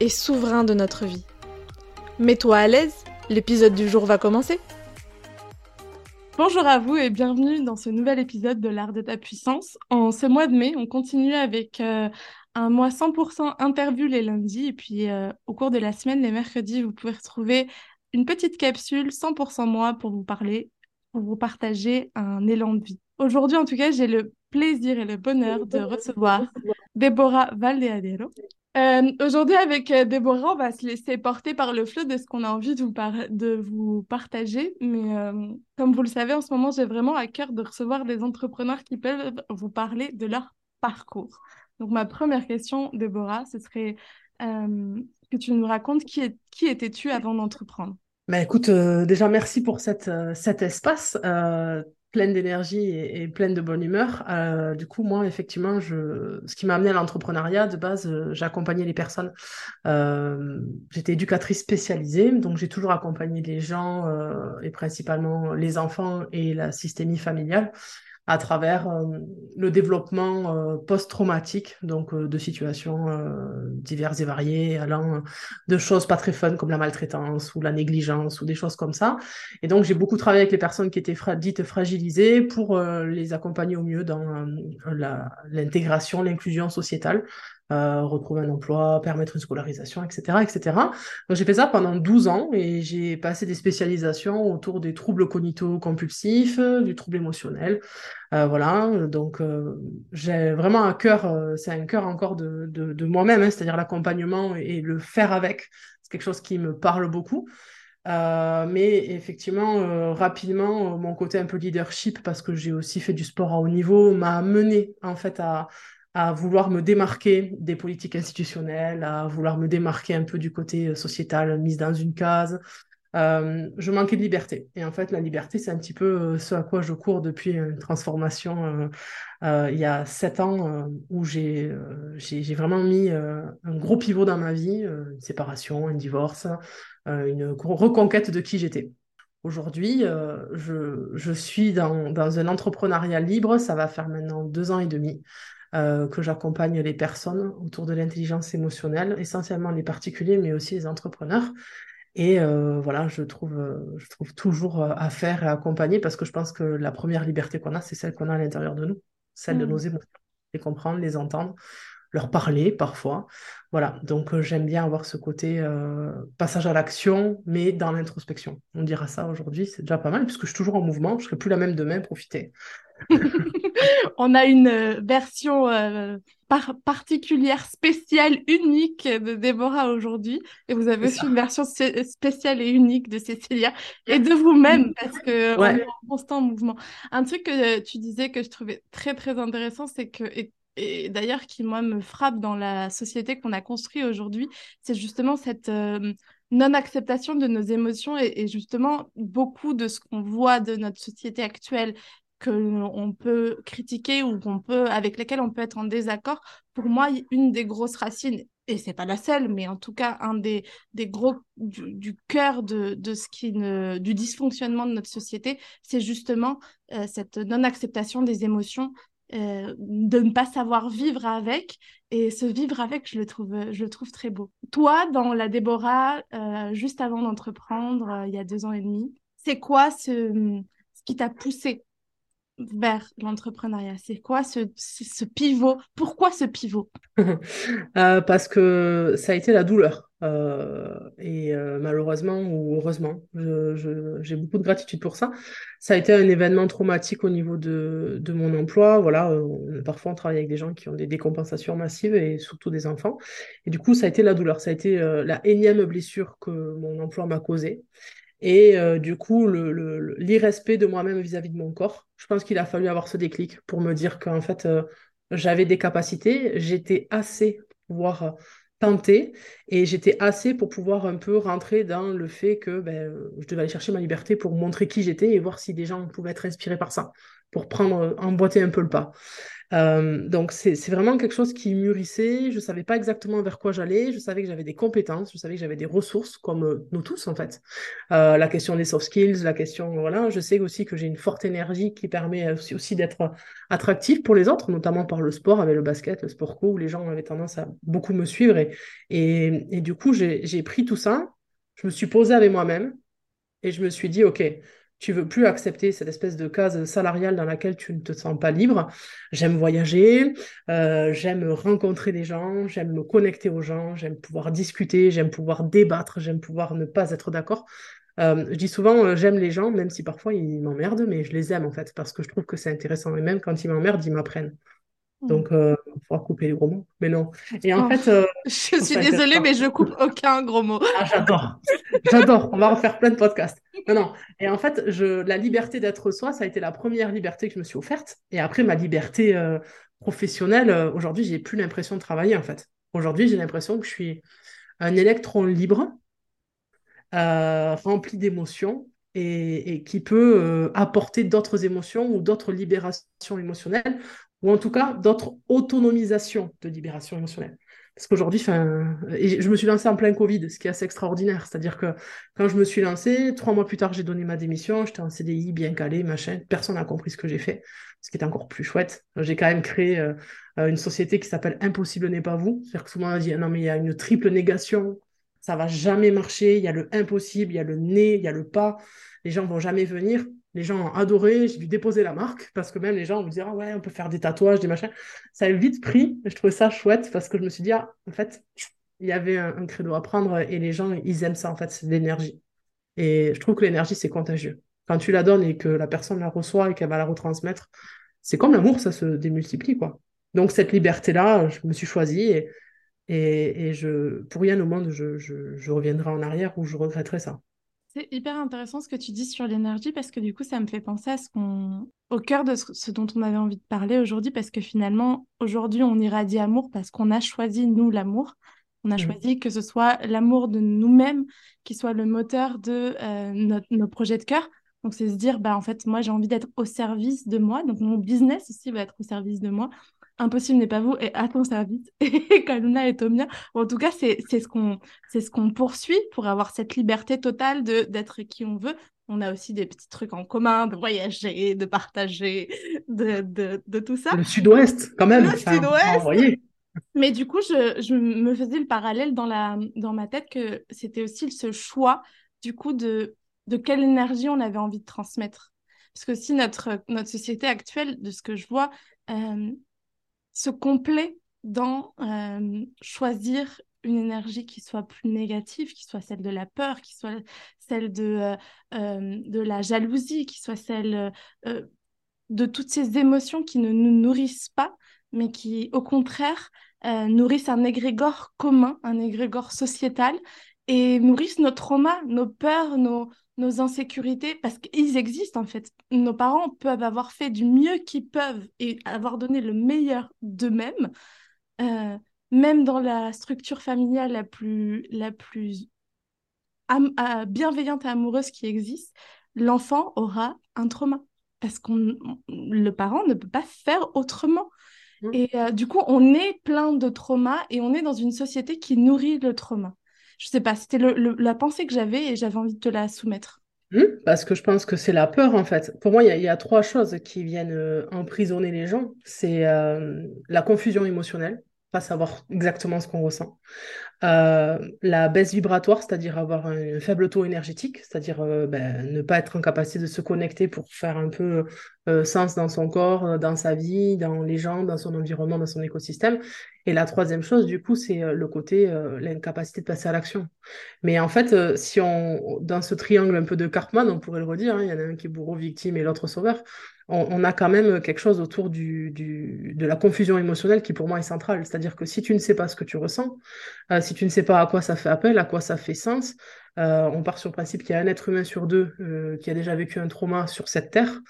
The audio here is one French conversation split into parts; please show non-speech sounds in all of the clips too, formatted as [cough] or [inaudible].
et souverains de notre vie. Mets-toi à l'aise, l'épisode du jour va commencer. Bonjour à vous et bienvenue dans ce nouvel épisode de l'art de ta puissance. En ce mois de mai, on continue avec euh, un mois 100% interview les lundis et puis euh, au cours de la semaine, les mercredis, vous pouvez retrouver une petite capsule 100% moi pour vous parler, pour vous partager un élan de vie. Aujourd'hui, en tout cas, j'ai le plaisir et le bonheur de recevoir Déborah Valdeadero. Euh, Aujourd'hui, avec euh, Déborah, on va se laisser porter par le flot de ce qu'on a envie de vous, partager. Mais euh, comme vous le savez, en ce moment, j'ai vraiment à cœur de recevoir des entrepreneurs qui peuvent vous parler de leur parcours. Donc, ma première question, Déborah, ce serait que tu nous racontes qui, étais-tu avant d'entreprendre? Bah écoute, déjà merci pour cet espace pleine d'énergie et, pleine de bonne humeur. Euh, du coup, moi, effectivement, je... ce qui m'a amené à l'entrepreneuriat, de base, euh, j'accompagnais les personnes. Euh, J'étais éducatrice spécialisée, donc j'ai toujours accompagné les gens, et principalement les enfants et la systémie familiale à travers euh, le développement euh, post-traumatique, donc euh, de situations diverses et variées, allant de choses pas très fun comme la maltraitance ou la négligence ou des choses comme ça. Et donc j'ai beaucoup travaillé avec les personnes qui étaient dites fragilisées pour les accompagner au mieux dans l'intégration, l'inclusion sociétale euh, retrouver un emploi, permettre une scolarisation, etc. etc. Donc j'ai fait ça pendant 12 ans et j'ai passé des spécialisations autour des troubles cognito-compulsifs, du trouble émotionnel. Euh, voilà, donc euh, j'ai vraiment un cœur, euh, c'est un cœur encore de, de, de moi-même, hein, c'est-à-dire l'accompagnement et le faire avec. C'est quelque chose qui me parle beaucoup. Euh, mais effectivement, rapidement, mon côté un peu leadership, parce que j'ai aussi fait du sport à haut niveau, m'a mené en fait à, à vouloir me démarquer des politiques institutionnelles, à vouloir me démarquer un peu du côté euh, sociétal, mise dans une case. Euh, je manquais de liberté. Et en fait, la liberté, c'est un petit peu euh, ce à quoi je cours depuis une transformation il y a sept ans où j'ai j'ai vraiment mis un gros pivot dans ma vie, une séparation, un divorce, une reconquête de qui j'étais. Aujourd'hui, je, je, suis dans, dans un entrepreneuriat libre, ça va faire maintenant deux ans et demi. Euh, que j'accompagne les personnes autour de l'intelligence émotionnelle, essentiellement les particuliers, mais aussi les entrepreneurs. Et euh, voilà, je trouve, euh, je trouve toujours à faire et à accompagner parce que je pense que la première liberté qu'on a, c'est celle qu'on a à l'intérieur de nous, celle de mmh. nos émotions, les comprendre, les entendre, leur parler parfois. Voilà, donc j'aime bien avoir ce côté passage à l'action, mais dans l'introspection. On dira ça aujourd'hui, c'est déjà pas mal, puisque je suis toujours en mouvement, je serai plus la même demain, profiter. [laughs] on a une euh, version euh, particulière, spéciale, unique de Déborah aujourd'hui. Et vous avez aussi une version spéciale et unique de Cécilia et de vous-même parce que on est en constant mouvement. Un truc que tu disais que je trouvais très très intéressant, c'est que et, d'ailleurs qui moi me frappe dans la société qu'on a construite aujourd'hui, c'est justement cette euh, non-acceptation de nos émotions et, justement beaucoup de ce qu'on voit de notre société actuelle qu'on peut critiquer ou qu'on peut, avec lesquels on peut être en désaccord, pour moi, une des grosses racines, et c'est pas la seule, mais en tout cas, un des, des gros du, cœur de, de, ce qui ne, du dysfonctionnement de notre société, c'est justement euh, cette non-acceptation des émotions, euh, de ne pas savoir vivre avec. Et ce vivre avec, je le trouve, je le trouve très beau. Toi, dans la Déborah, euh, juste avant d'entreprendre, il y a deux ans et demi, c'est quoi ce, ce qui t'a poussé vers l'entrepreneuriat? C'est quoi ce, ce, pivot? Pourquoi ce pivot? [laughs] Euh, Parce que ça a été la douleur. Euh, et euh, malheureusement ou heureusement, j'ai beaucoup de gratitude pour ça. Ça a été un événement traumatique au niveau de, de mon emploi. Voilà, parfois on travaille avec des gens qui ont des décompensations massives et surtout des enfants. Et du coup, ça a été la douleur. Ça a été la énième blessure que mon emploi m'a causée. Et euh, du coup, l'irrespect de moi-même vis-à-vis de mon corps, je pense qu'il a fallu avoir ce déclic pour me dire qu'en fait, euh, j'avais des capacités, j'étais assez pour pouvoir tenté et j'étais assez pour pouvoir un peu rentrer dans le fait que ben, je devais aller chercher ma liberté pour montrer qui j'étais et voir si des gens pouvaient être inspirés par ça, pour prendre, emboîter un peu le pas. Euh, donc c'est vraiment quelque chose qui mûrissait. Je savais pas exactement vers quoi j'allais. Je savais que j'avais des compétences, je savais que j'avais des ressources, comme euh, nous tous en fait. Euh, la question des soft skills, la question voilà. Je sais aussi que j'ai une forte énergie qui permet aussi, d'être attractif pour les autres, notamment par le sport, avec le basket, le sport co, où les gens avaient tendance à beaucoup me suivre et, et, et du coup j'ai pris tout ça. Je me suis posée avec moi-même et je me suis dit ok tu veux plus accepter cette espèce de case salariale dans laquelle tu ne te sens pas libre. J'aime voyager, euh, j'aime rencontrer des gens, j'aime me connecter aux gens, j'aime pouvoir discuter, j'aime pouvoir débattre, j'aime pouvoir ne pas être d'accord. Euh, je dis souvent, euh, j'aime les gens, même si parfois ils m'emmerdent, mais je les aime en fait, parce que je trouve que c'est intéressant. Et même quand ils m'emmerdent, ils m'apprennent. Mm. Donc, il euh, faudra couper les gros mots. Mais non. Et en fait. Euh, [laughs] je suis désolée, mais je coupe aucun gros mot. Ah, j'adore. J'adore. On va refaire plein de podcasts. Non, non. Et en fait, je... la liberté d'être soi, ça a été la première liberté que je me suis offerte. Et après, ma liberté euh, professionnelle, aujourd'hui, j'ai plus l'impression de travailler, en fait. Aujourd'hui, j'ai l'impression que je suis un électron libre, rempli d'émotions, et, et, qui peut apporter d'autres émotions ou d'autres libérations émotionnelles ou en tout cas d'autres autonomisations de libération émotionnelle. Parce qu'aujourd'hui, je me suis lancée en plein Covid, ce qui est assez extraordinaire. C'est-à-dire que quand je me suis lancée, trois mois plus tard, j'ai donné ma démission, j'étais en CDI, bien calé, machin. Personne n'a compris ce que j'ai fait, ce qui est encore plus chouette. J'ai quand même créé euh, une société qui s'appelle Impossible n'est pas vous. C'est-à-dire que souvent on dit, non mais il y a une triple négation, ça va jamais marcher, il y a le impossible, il y a le né, il y a le pas, les gens vont jamais venir. Les gens ont j'ai dû déposer la marque parce que même les gens me disaient ah ouais, on peut faire des tatouages, des machins. Ça a vite pris. Je trouvais ça chouette parce que je me suis dit ah, en fait, il y avait un, credo à prendre et les gens, ils aiment ça en fait, c'est l'énergie. Et je trouve que l'énergie, c'est contagieux. Quand tu la donnes et que la personne la reçoit et qu'elle va la retransmettre, c'est comme l'amour, ça se démultiplie quoi. Donc cette liberté-là, je me suis choisie et, je, pour rien au monde, je, je reviendrai en arrière ou je regretterai ça. C'est hyper intéressant ce que tu dis sur l'énergie parce que du coup, ça me fait penser à ce qu'on, au cœur de ce dont on avait envie de parler aujourd'hui parce que finalement, aujourd'hui, on irradie amour parce qu'on a choisi, nous, l'amour. On a mmh. choisi que ce soit l'amour de nous-mêmes qui soit le moteur de euh, nos projets de cœur. Donc, c'est se dire, bah, en fait, moi, j'ai envie d'être au service de moi. Donc, mon business aussi va être au service de moi. Impossible n'est pas vous et à ton service. [laughs] Et Kaluna est au mien. en tout cas, c'est ce qu'on ce qu'on poursuit pour avoir cette liberté totale de d'être qui on veut. On a aussi des petits trucs en commun, de voyager, de partager, de, de, de tout ça. Le sud-ouest, quand même. Le sud-ouest. Mais du coup, je, je, me faisais le parallèle dans, la, dans ma tête que c'était aussi ce choix, du coup, de, de quelle énergie on avait envie de transmettre. Parce que si notre, notre société actuelle, de ce que je vois, euh, se complaît dans euh, choisir une énergie qui soit plus négative, qui soit celle de la peur, qui soit celle de, euh, euh, de la jalousie, qui soit celle de toutes ces émotions qui ne nous nourrissent pas, mais qui, au contraire, nourrissent un égrégore commun, un égrégore sociétal, et nourrissent nos traumas, nos peurs, nos, nos insécurités, parce qu'ils existent en fait. Nos parents peuvent avoir fait du mieux qu'ils peuvent et avoir donné le meilleur d'eux-mêmes, euh, même dans la structure familiale la plus, la plus bienveillante et amoureuse qui existe, l'enfant aura un trauma, parce que le parent ne peut pas faire autrement. Mmh. Et euh, du coup, on est plein de traumas et on est dans une société qui nourrit le trauma je sais pas, c'était la pensée que j'avais et j'avais envie de te la soumettre. Hmm, parce que je pense que c'est la peur en fait. Pour moi, il y, a trois choses qui viennent euh, emprisonner les gens. C'est euh, la confusion émotionnelle, pas savoir exactement ce qu'on ressent. Euh, la baisse vibratoire, c'est-à-dire avoir un faible taux énergétique, c'est-à-dire euh, ben, ne pas être en capacité de se connecter pour faire un peu euh, sens dans son corps, dans sa vie, dans les gens, dans son environnement, dans son écosystème. Et la troisième chose, du coup, c'est le côté, l'incapacité de passer à l'action. Mais en fait, si on, dans ce triangle un peu de Cartman, on pourrait le redire, hein, il y en a un qui est bourreau, victime et l'autre sauveur on, a quand même quelque chose autour du, de la confusion émotionnelle qui pour moi est centrale. C'est-à-dire que si tu ne sais pas ce que tu ressens, euh, si tu ne sais pas à quoi ça fait appel, à quoi ça fait sens, euh, on part sur le principe qu'il y a un être humain sur deux euh, qui a déjà vécu un trauma sur cette terre.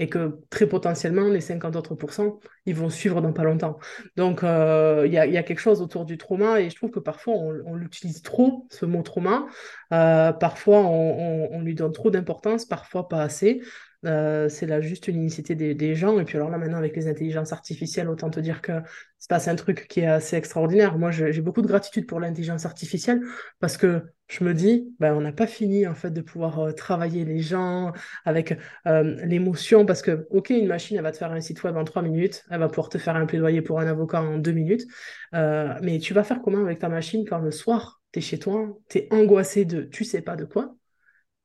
et que très potentiellement, les 50 autres pourcents, ils vont suivre dans pas longtemps. Donc, il y, a, quelque chose autour du trauma et je trouve que parfois, on, l'utilise trop, ce mot trauma. Parfois, on, lui donne trop d'importance, parfois pas assez. Euh, c'est là juste des, des, gens. Et puis alors là, maintenant, avec les intelligences artificielles, autant te dire que se passe un truc qui est assez extraordinaire. Moi, j'ai beaucoup de gratitude pour l'intelligence artificielle parce que je me dis, ben, on n'a pas fini en fait de pouvoir euh, travailler les gens avec euh, l'émotion parce que, ok, une machine, elle va te faire un site web en trois minutes, elle va pouvoir te faire un plaidoyer pour un avocat en deux minutes, mais tu vas faire comment avec ta machine quand le soir, tu es chez toi, tu es angoissé de tu sais pas de quoi?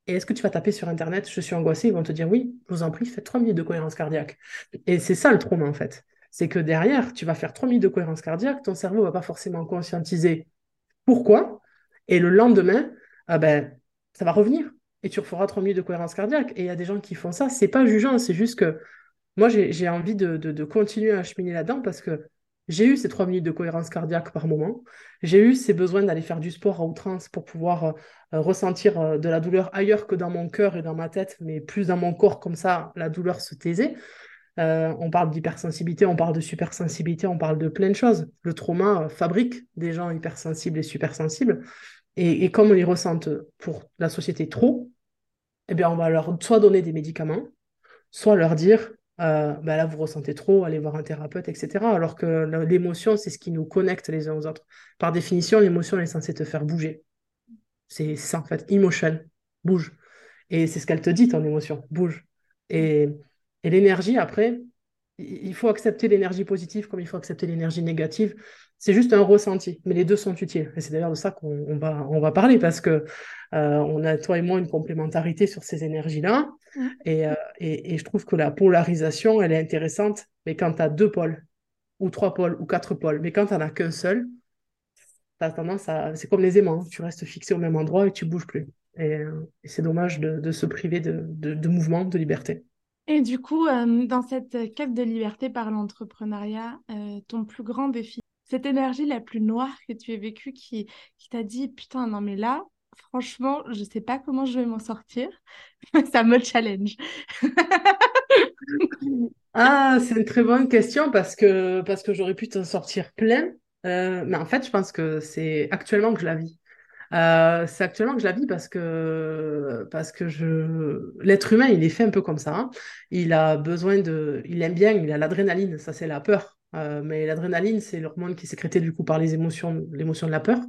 Et est-ce que tu vas taper sur Internet, je suis angoissé, ils vont te dire oui, je vous en prie, faites 3 minutes de cohérence cardiaque. Et c'est ça le trauma en fait. C'est que derrière, tu vas faire 3 minutes de cohérence cardiaque, ton cerveau ne va pas forcément conscientiser pourquoi, et le lendemain, ah ben, ça va revenir. Et tu referas 3 minutes de cohérence cardiaque. Et il y a des gens qui font ça, c'est pas jugeant, c'est juste que moi j'ai envie de continuer à cheminer là-dedans parce que j'ai eu ces trois minutes de cohérence cardiaque par moment. J'ai eu ces besoins d'aller faire du sport à outrance pour pouvoir euh, euh, ressentir euh, de la douleur ailleurs que dans mon cœur et dans ma tête, mais plus dans mon corps, comme ça, la douleur se taisait. on parle d'hypersensibilité, on parle de supersensibilité, on parle de plein de choses. Le trauma fabrique des gens hypersensibles et supersensibles. Et, comme on les ressentent pour la société trop, eh bien, on va leur soit donner des médicaments, soit leur dire euh, bah là, vous ressentez trop, allez voir un thérapeute, etc. Alors que l'émotion, c'est ce qui nous connecte les uns aux autres. Par définition, l'émotion est censée te faire bouger. C'est ça, en fait. Emotion, bouge. Et c'est ce qu'elle te dit, ton émotion, bouge. Et, et l'énergie, après, il faut accepter l'énergie positive comme il faut accepter l'énergie négative. C'est juste un ressenti, mais les deux sont utiles. Et c'est d'ailleurs de ça qu'on va, on va parler parce que euh, on a, toi et moi, une complémentarité sur ces énergies-là. Euh, et, et, je trouve que la polarisation, elle est intéressante, mais quand tu as deux pôles, ou trois pôles, ou quatre pôles, mais quand tu n'en as qu'un seul, tu as tendance à. C'est comme les aimants, hein. tu restes fixé au même endroit et tu bouges plus. Et, euh, c'est dommage de, de, se priver de, de, de mouvement, de liberté. Et du coup, dans cette quête de liberté par l'entrepreneuriat, ton plus grand défi, cette énergie la plus noire que tu aies vécue qui, qui t'a dit, putain, non mais là, franchement, je sais pas comment je vais m'en sortir. [laughs] Ça me challenge. [laughs] ah, c'est une très bonne question parce que, parce que j'aurais pu t'en sortir plein. Euh, mais en fait, je pense que c'est actuellement que je la vis. Euh, c'est actuellement que je la vis parce que, parce que je... l'être humain, il est fait un peu comme ça. Hein. Il a besoin de. Il aime bien, il a l'adrénaline, ça c'est la peur. Euh, mais l'adrénaline, c'est l'hormone qui est sécrétée du coup par les émotions, l'émotion de la peur.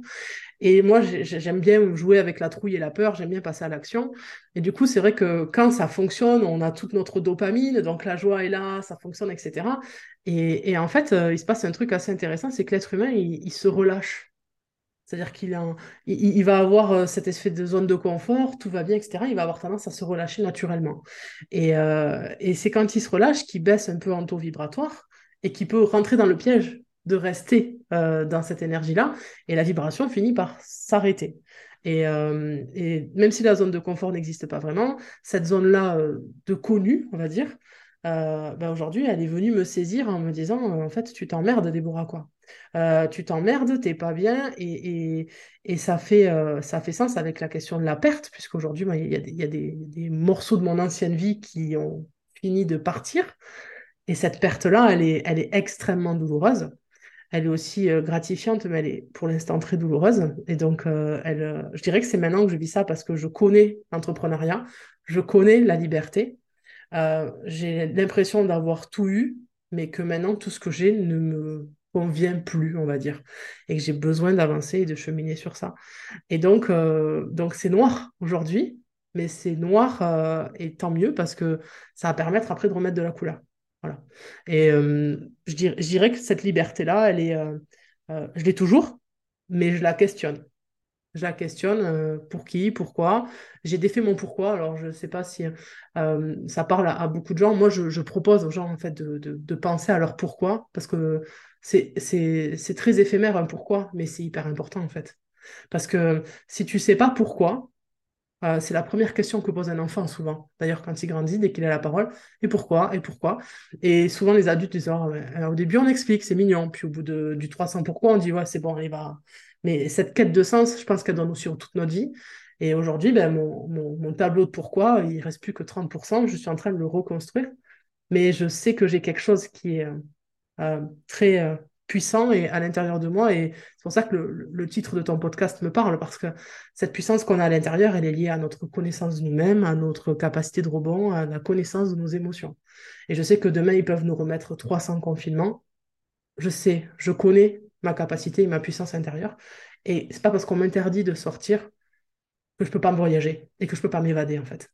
Et moi, j'aime bien jouer avec la trouille et la peur, j'aime bien passer à l'action. Et du coup, c'est vrai que quand ça fonctionne, on a toute notre dopamine, donc la joie est là, ça fonctionne, etc. Et, en fait, euh, il se passe un truc assez intéressant, c'est que l'être humain, il, se relâche. C'est-à-dire qu'il il, va avoir euh, cet effet de zone de confort, tout va bien, etc. Il va avoir tendance à se relâcher naturellement. Et, et c'est quand il se relâche qu'il baisse un peu en taux vibratoire et qui peut rentrer dans le piège de rester euh, dans cette énergie-là, et la vibration finit par s'arrêter. Et, euh, et, même si la zone de confort n'existe pas vraiment, cette zone-là euh, de connu, on va dire, ben aujourd'hui, elle est venue me saisir en me disant, en fait, tu t'emmerdes, Déborah, quoi. tu t'emmerdes, t'es pas bien, et, ça, fait, ça fait sens avec la question de la perte, puisqu'aujourd'hui, il y a, des, morceaux de mon ancienne vie qui ont fini de partir. Et cette perte-là, elle est, elle est extrêmement douloureuse. Elle est aussi euh, gratifiante, mais elle est pour l'instant très douloureuse. Et donc, euh, elle, euh, je dirais que c'est maintenant que je vis ça parce que je connais l'entrepreneuriat, je connais la liberté. j'ai l'impression d'avoir tout eu, mais que maintenant, tout ce que j'ai ne me convient plus, on va dire, et que j'ai besoin d'avancer et de cheminer sur ça. Et donc, donc c'est noir aujourd'hui, mais c'est noir et tant mieux parce que ça va permettre après de remettre de la couleur. Et euh, je, dirais, que cette liberté-là, elle est, euh, euh, je l'ai toujours, mais je la questionne. Je la questionne pour qui, pourquoi. J'ai défait mon pourquoi. Alors, je ne sais pas si ça parle à, beaucoup de gens. Moi, je, propose aux gens en fait de, penser à leur pourquoi, parce que c'est très éphémère un pourquoi, mais c'est hyper important en fait. Parce que si tu sais pas pourquoi, euh, c'est la première question que pose un enfant souvent. D'ailleurs, quand il grandit, dès qu'il a la parole, et pourquoi, et pourquoi? Et souvent, les adultes disent, oh, au début, on explique, c'est mignon. Puis au bout de, du 300 pourquoi, on dit, ouais, c'est bon, il va. Mais cette quête de sens, je pense qu'elle donne aussi toute notre vie. Et aujourd'hui, ben, mon, tableau de pourquoi, il reste plus que 30%. Je suis en train de le reconstruire mais je sais que j'ai quelque chose qui est euh, très euh, puissant et à l'intérieur de moi. Et c'est pour ça que le, titre de ton podcast me parle, parce que cette puissance qu'on a à l'intérieur, elle est liée à notre connaissance de nous-mêmes, à notre capacité de rebond, à la connaissance de nos émotions. Et je sais que demain, ils peuvent nous remettre 300 confinements. Je sais, je connais ma capacité et ma puissance intérieure. Et c'est pas parce qu'on m'interdit de sortir que je peux pas me voyager et que je peux pas m'évader, en fait.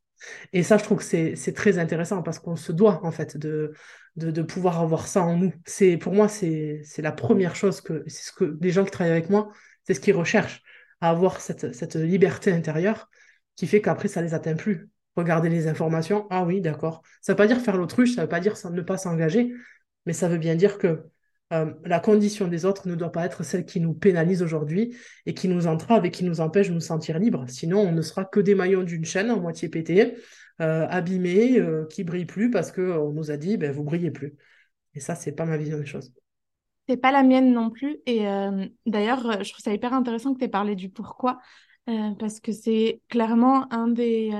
Et ça, je trouve que c'est très intéressant parce qu'on se doit, en fait, de, pouvoir avoir ça en nous. C'est Pour moi, c'est la première chose que, les gens qui travaillent avec moi, c'est ce qu'ils recherchent, à avoir cette, liberté intérieure qui fait qu'après, ça les atteint plus. Regarder les informations, ah oui, d'accord. Ça ne veut pas dire faire l'autruche, ça ne veut pas dire ne pas s'engager, mais ça veut bien dire que euh, la condition des autres ne doit pas être celle qui nous pénalise aujourd'hui et qui nous entrave et qui nous empêche de nous sentir libres. Sinon, on ne sera que des maillons d'une chaîne en moitié pété, euh, abîmés, euh, qui brillent plus parce qu'on nous a dit, ben, vous brillez plus. Et ça, c'est pas ma vision des choses. C'est pas la mienne non plus. Et d'ailleurs, je trouve ça hyper intéressant que tu aies parlé du pourquoi, parce que c'est clairement un des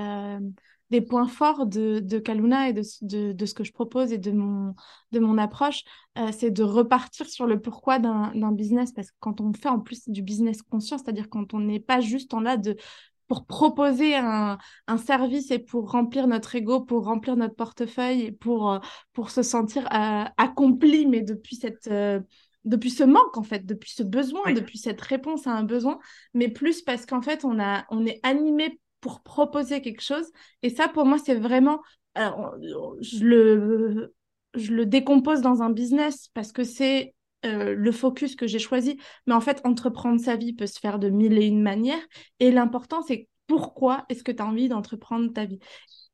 des points forts de, de Kaluna et de, de, ce que je propose et de mon, de mon approche, euh, c'est de repartir sur le pourquoi d'un business. Parce que quand on fait en plus du business conscient, c'est-à-dire quand on n'est pas juste en là de pour proposer un, un, service et pour remplir notre ego, pour remplir notre portefeuille et pour, euh, pour se sentir euh, accompli, mais depuis cette depuis ce manque en fait, depuis ce besoin, depuis cette réponse à un besoin, mais plus parce qu'en fait on a on est animé pour proposer quelque chose. Et ça, pour moi, c'est vraiment, je, le, je le décompose dans un business parce que c'est euh, le focus que j'ai choisi. Mais en fait, entreprendre sa vie peut se faire de mille et une manières. Et l'important, c'est pourquoi est-ce que tu as envie d'entreprendre ta vie?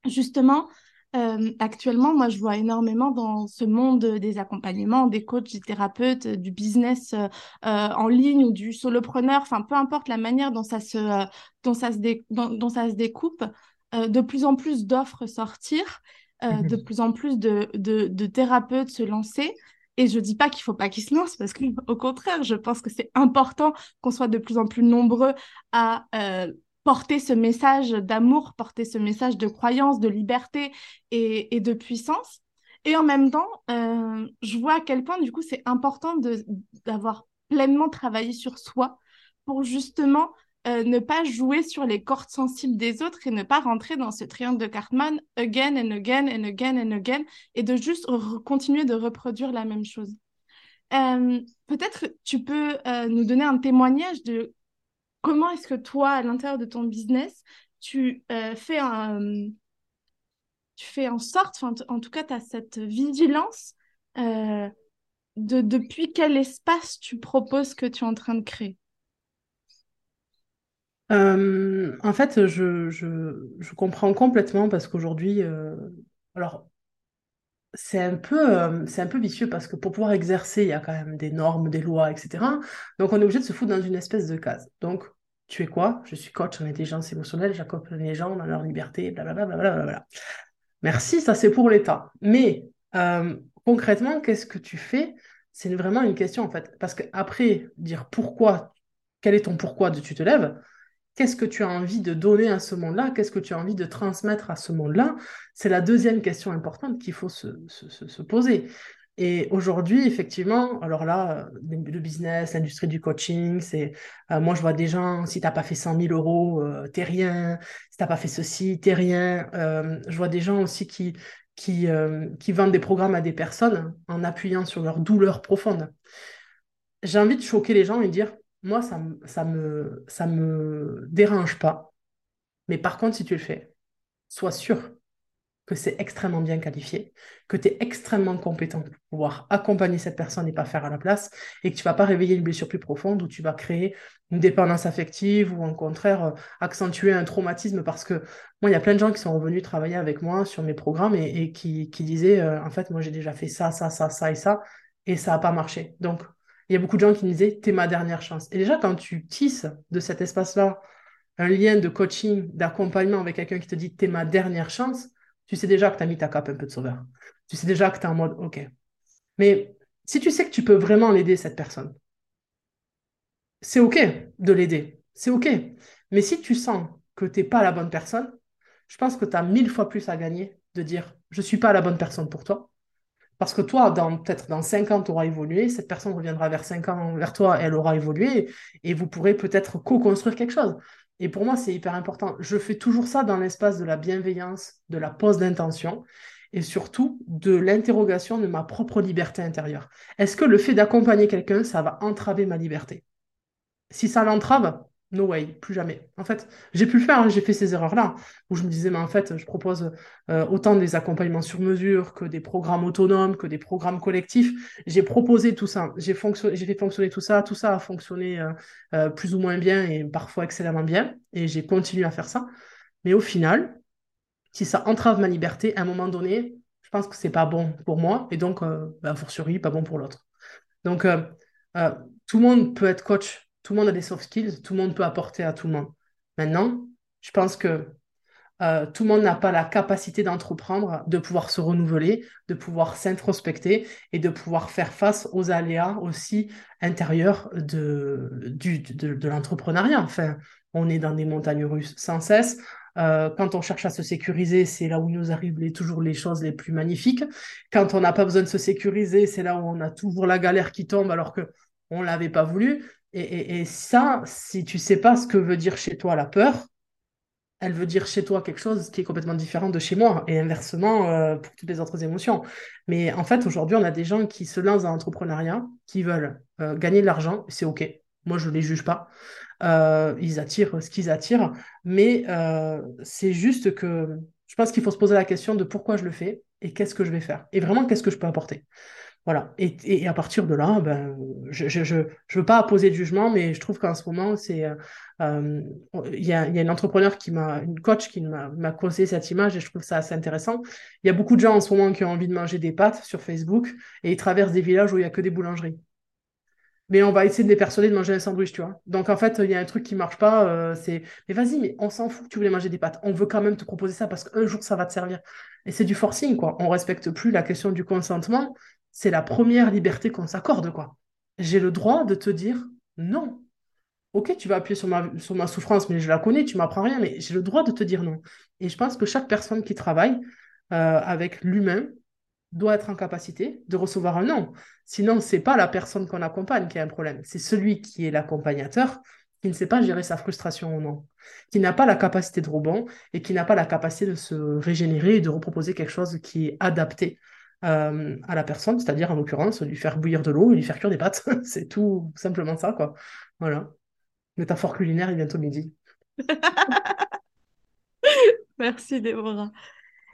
Justement, euh, actuellement, moi, je vois énormément dans ce monde des accompagnements, des coachs, des thérapeutes, euh, du business euh, en ligne ou du solopreneur, enfin, peu importe la manière dont ça se, dont ça se, dont, ça se découpe, de plus en plus d'offres sortir, de mhm. plus en plus de, de, de thérapeutes se lancer. Et je dis pas qu'il faut pas qu'ils se lancent parce qu'au contraire, je pense que c'est important qu'on soit de plus en plus nombreux à porter ce message d'amour, porter ce message de croyance, de liberté et, de puissance. Et en même temps, euh, je vois à quel point, du coup, c'est important d'avoir pleinement travaillé sur soi pour justement euh, ne pas jouer sur les cordes sensibles des autres et ne pas rentrer dans ce triangle de Cartman again and again and again and again et de juste continuer de reproduire la même chose. Euh, peut-être tu peux nous donner un témoignage de comment est-ce que toi, à l'intérieur de ton business, tu euh, fais tu fais en sorte, en tout cas, tu as cette vigilance euh, de depuis quel espace tu proposes que tu es en train de créer? Euh, en fait, je, je, comprends complètement parce qu'aujourd'hui, alors c'est un peu, c'est un peu vicieux parce que pour pouvoir exercer, il y a quand même des normes, des lois, etc. Donc, on est obligé de se foutre dans une espèce de case. Donc, tu es quoi? Je suis coach en intelligence émotionnelle, j'accompagne les gens dans leur liberté, blablabla. Bla Merci, ça c'est pour l'État. Mais euh, concrètement, qu'est-ce que tu fais? C'est vraiment une question en fait. Parce qu'après, dire pourquoi, quel est ton pourquoi de tu te lèves? Qu'est-ce que tu as envie de donner à ce monde-là? Qu'est-ce que tu as envie de transmettre à ce monde-là? C'est la deuxième question importante qu'il faut se, se poser. Et aujourd'hui, effectivement, alors là, le business, l'industrie du coaching, c'est euh, moi je vois des gens, si tu n'as pas fait 100 000 euros, euh, t'es rien, si tu n'as pas fait ceci, t'es rien. Euh, je vois des gens aussi qui, qui, qui vendent des programmes à des personnes en appuyant sur leur douleur profonde. J'ai envie de choquer les gens et dire, moi, ça, ça, me, dérange pas. Mais par contre, si tu le fais, sois sûr que c'est extrêmement bien qualifié, que tu es extrêmement compétent pour pouvoir accompagner cette personne et pas faire à la place, et que tu vas pas réveiller une blessure plus profonde où tu vas créer une dépendance affective ou au contraire euh, accentuer un traumatisme parce que moi, il y a plein de gens qui sont revenus travailler avec moi sur mes programmes et, qui, disaient, euh, en fait, moi j'ai déjà fait ça, ça, ça, ça et ça, et ça n'a pas marché. Donc, il y a beaucoup de gens qui me disaient, t'es ma dernière chance. Et déjà, quand tu tisses de cet espace-là un lien de coaching, d'accompagnement avec quelqu'un qui te dit, t'es ma dernière chance, tu sais déjà que tu as mis ta cape un peu de sauveur. Tu sais déjà que tu es en mode OK. Mais si tu sais que tu peux vraiment l'aider, cette personne, c'est OK de l'aider. C'est OK. Mais si tu sens que tu n'es pas la bonne personne, je pense que tu as mille fois plus à gagner de dire je ne suis pas la bonne personne pour toi. Parce que toi, peut-être dans 5 ans, tu auras évolué, cette personne reviendra vers 5 ans vers toi, elle aura évolué, et vous pourrez peut-être co-construire quelque chose. Et pour moi, c'est hyper important. Je fais toujours ça dans l'espace de la bienveillance, de la pose d'intention, et surtout de l'interrogation de ma propre liberté intérieure. Est-ce que le fait d'accompagner quelqu'un, ça va entraver ma liberté? Si ça l'entrave, no way, plus jamais. En fait, j'ai pu le faire, hein, j'ai fait ces erreurs-là, où je me disais, mais en fait, je propose euh, autant des accompagnements sur mesure que des programmes autonomes, que des programmes collectifs. J'ai proposé tout ça, j'ai fait fonctionner tout ça, tout ça a fonctionné euh, euh, plus ou moins bien et parfois excellemment bien, et j'ai continué à faire ça. Mais au final, si ça entrave ma liberté, à un moment donné, je pense que c'est pas bon pour moi, et donc, bah, fortiori, pas bon pour l'autre. Donc, tout le monde peut être coach tout le monde a des soft skills, tout le monde peut apporter à tout le monde. Maintenant, je pense que euh, tout le monde n'a pas la capacité d'entreprendre, de pouvoir se renouveler, de pouvoir s'introspecter et de pouvoir faire face aux aléas aussi intérieurs de, l'entrepreneuriat. Enfin, on est dans des montagnes russes sans cesse. Euh, quand on cherche à se sécuriser, c'est là où nous arrivent toujours les choses les plus magnifiques. Quand on n'a pas besoin de se sécuriser, c'est là où on a toujours la galère qui tombe alors que on l'avait pas voulu. Et, ça, si tu sais pas ce que veut dire chez toi la peur, elle veut dire chez toi quelque chose qui est complètement différent de chez moi, et inversement euh, pour toutes les autres émotions. Mais en fait, aujourd'hui, on a des gens qui se lancent dans l'entrepreneuriat, qui veulent euh, gagner de l'argent, c'est OK. Moi, je ne les juge pas. Euh, ils attirent ce qu'ils attirent, mais c'est juste que je pense qu'il faut se poser la question de pourquoi je le fais et qu'est-ce que je vais faire. Et vraiment, qu'est-ce que je peux apporter. Voilà. Et, à partir de là, ben, je ne veux pas apposer de jugement, mais je trouve qu'en ce moment, c'est euh, euh, il y, a, une entrepreneur qui m'a, une coach qui m'a causé cette image et je trouve ça assez intéressant. Il y a beaucoup de gens en ce moment qui ont envie de manger des pâtes sur Facebook et ils traversent des villages où il n'y a que des boulangeries. Mais on va essayer de les persuader de manger un sandwich, tu vois. Donc en fait, il y a un truc qui marche pas, euh, c'est mais vas-y, mais on s'en fout que tu voulais manger des pâtes. On veut quand même te proposer ça parce qu'un jour ça va te servir. Et c'est du forcing, quoi. On respecte plus la question du consentement c'est la première liberté qu'on s'accorde, quoi. J'ai le droit de te dire non. Ok, tu vas appuyer sur ma, souffrance, mais je la connais, tu m'apprends rien, mais j'ai le droit de te dire non. Et je pense que chaque personne qui travaille euh, avec l'humain doit être en capacité de recevoir un non. Sinon, c'est pas la personne qu'on accompagne qui a un problème, c'est celui qui est l'accompagnateur qui ne sait pas gérer sa frustration ou non, qui n'a pas la capacité de rebond et qui n'a pas la capacité de se régénérer et de reproposer quelque chose qui est adapté euh, à la personne, c'est-à-dire en l'occurrence lui faire bouillir de l'eau et lui faire cuire des pâtes. [laughs] c'est tout simplement ça, quoi. Voilà. Métaphore culinaire, il est bientôt midi. [laughs] Merci Déborah.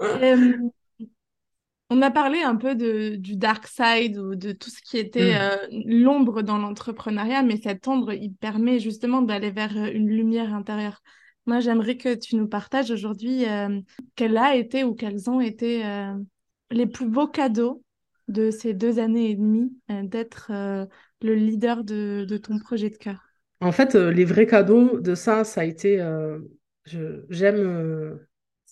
Euh, on a parlé un peu de, du dark side ou de tout ce qui était mm. euh, l'ombre dans l'entrepreneuriat, mais cette ombre, il permet justement d'aller vers une lumière intérieure. Moi, j'aimerais que tu nous partages aujourd'hui quelle a été ou quels ont été les plus beaux cadeaux de ces deux années et demie euh, d'être euh, le leader de, ton projet de cœur? En fait, euh, les vrais cadeaux de ça, ça a été. J'aime.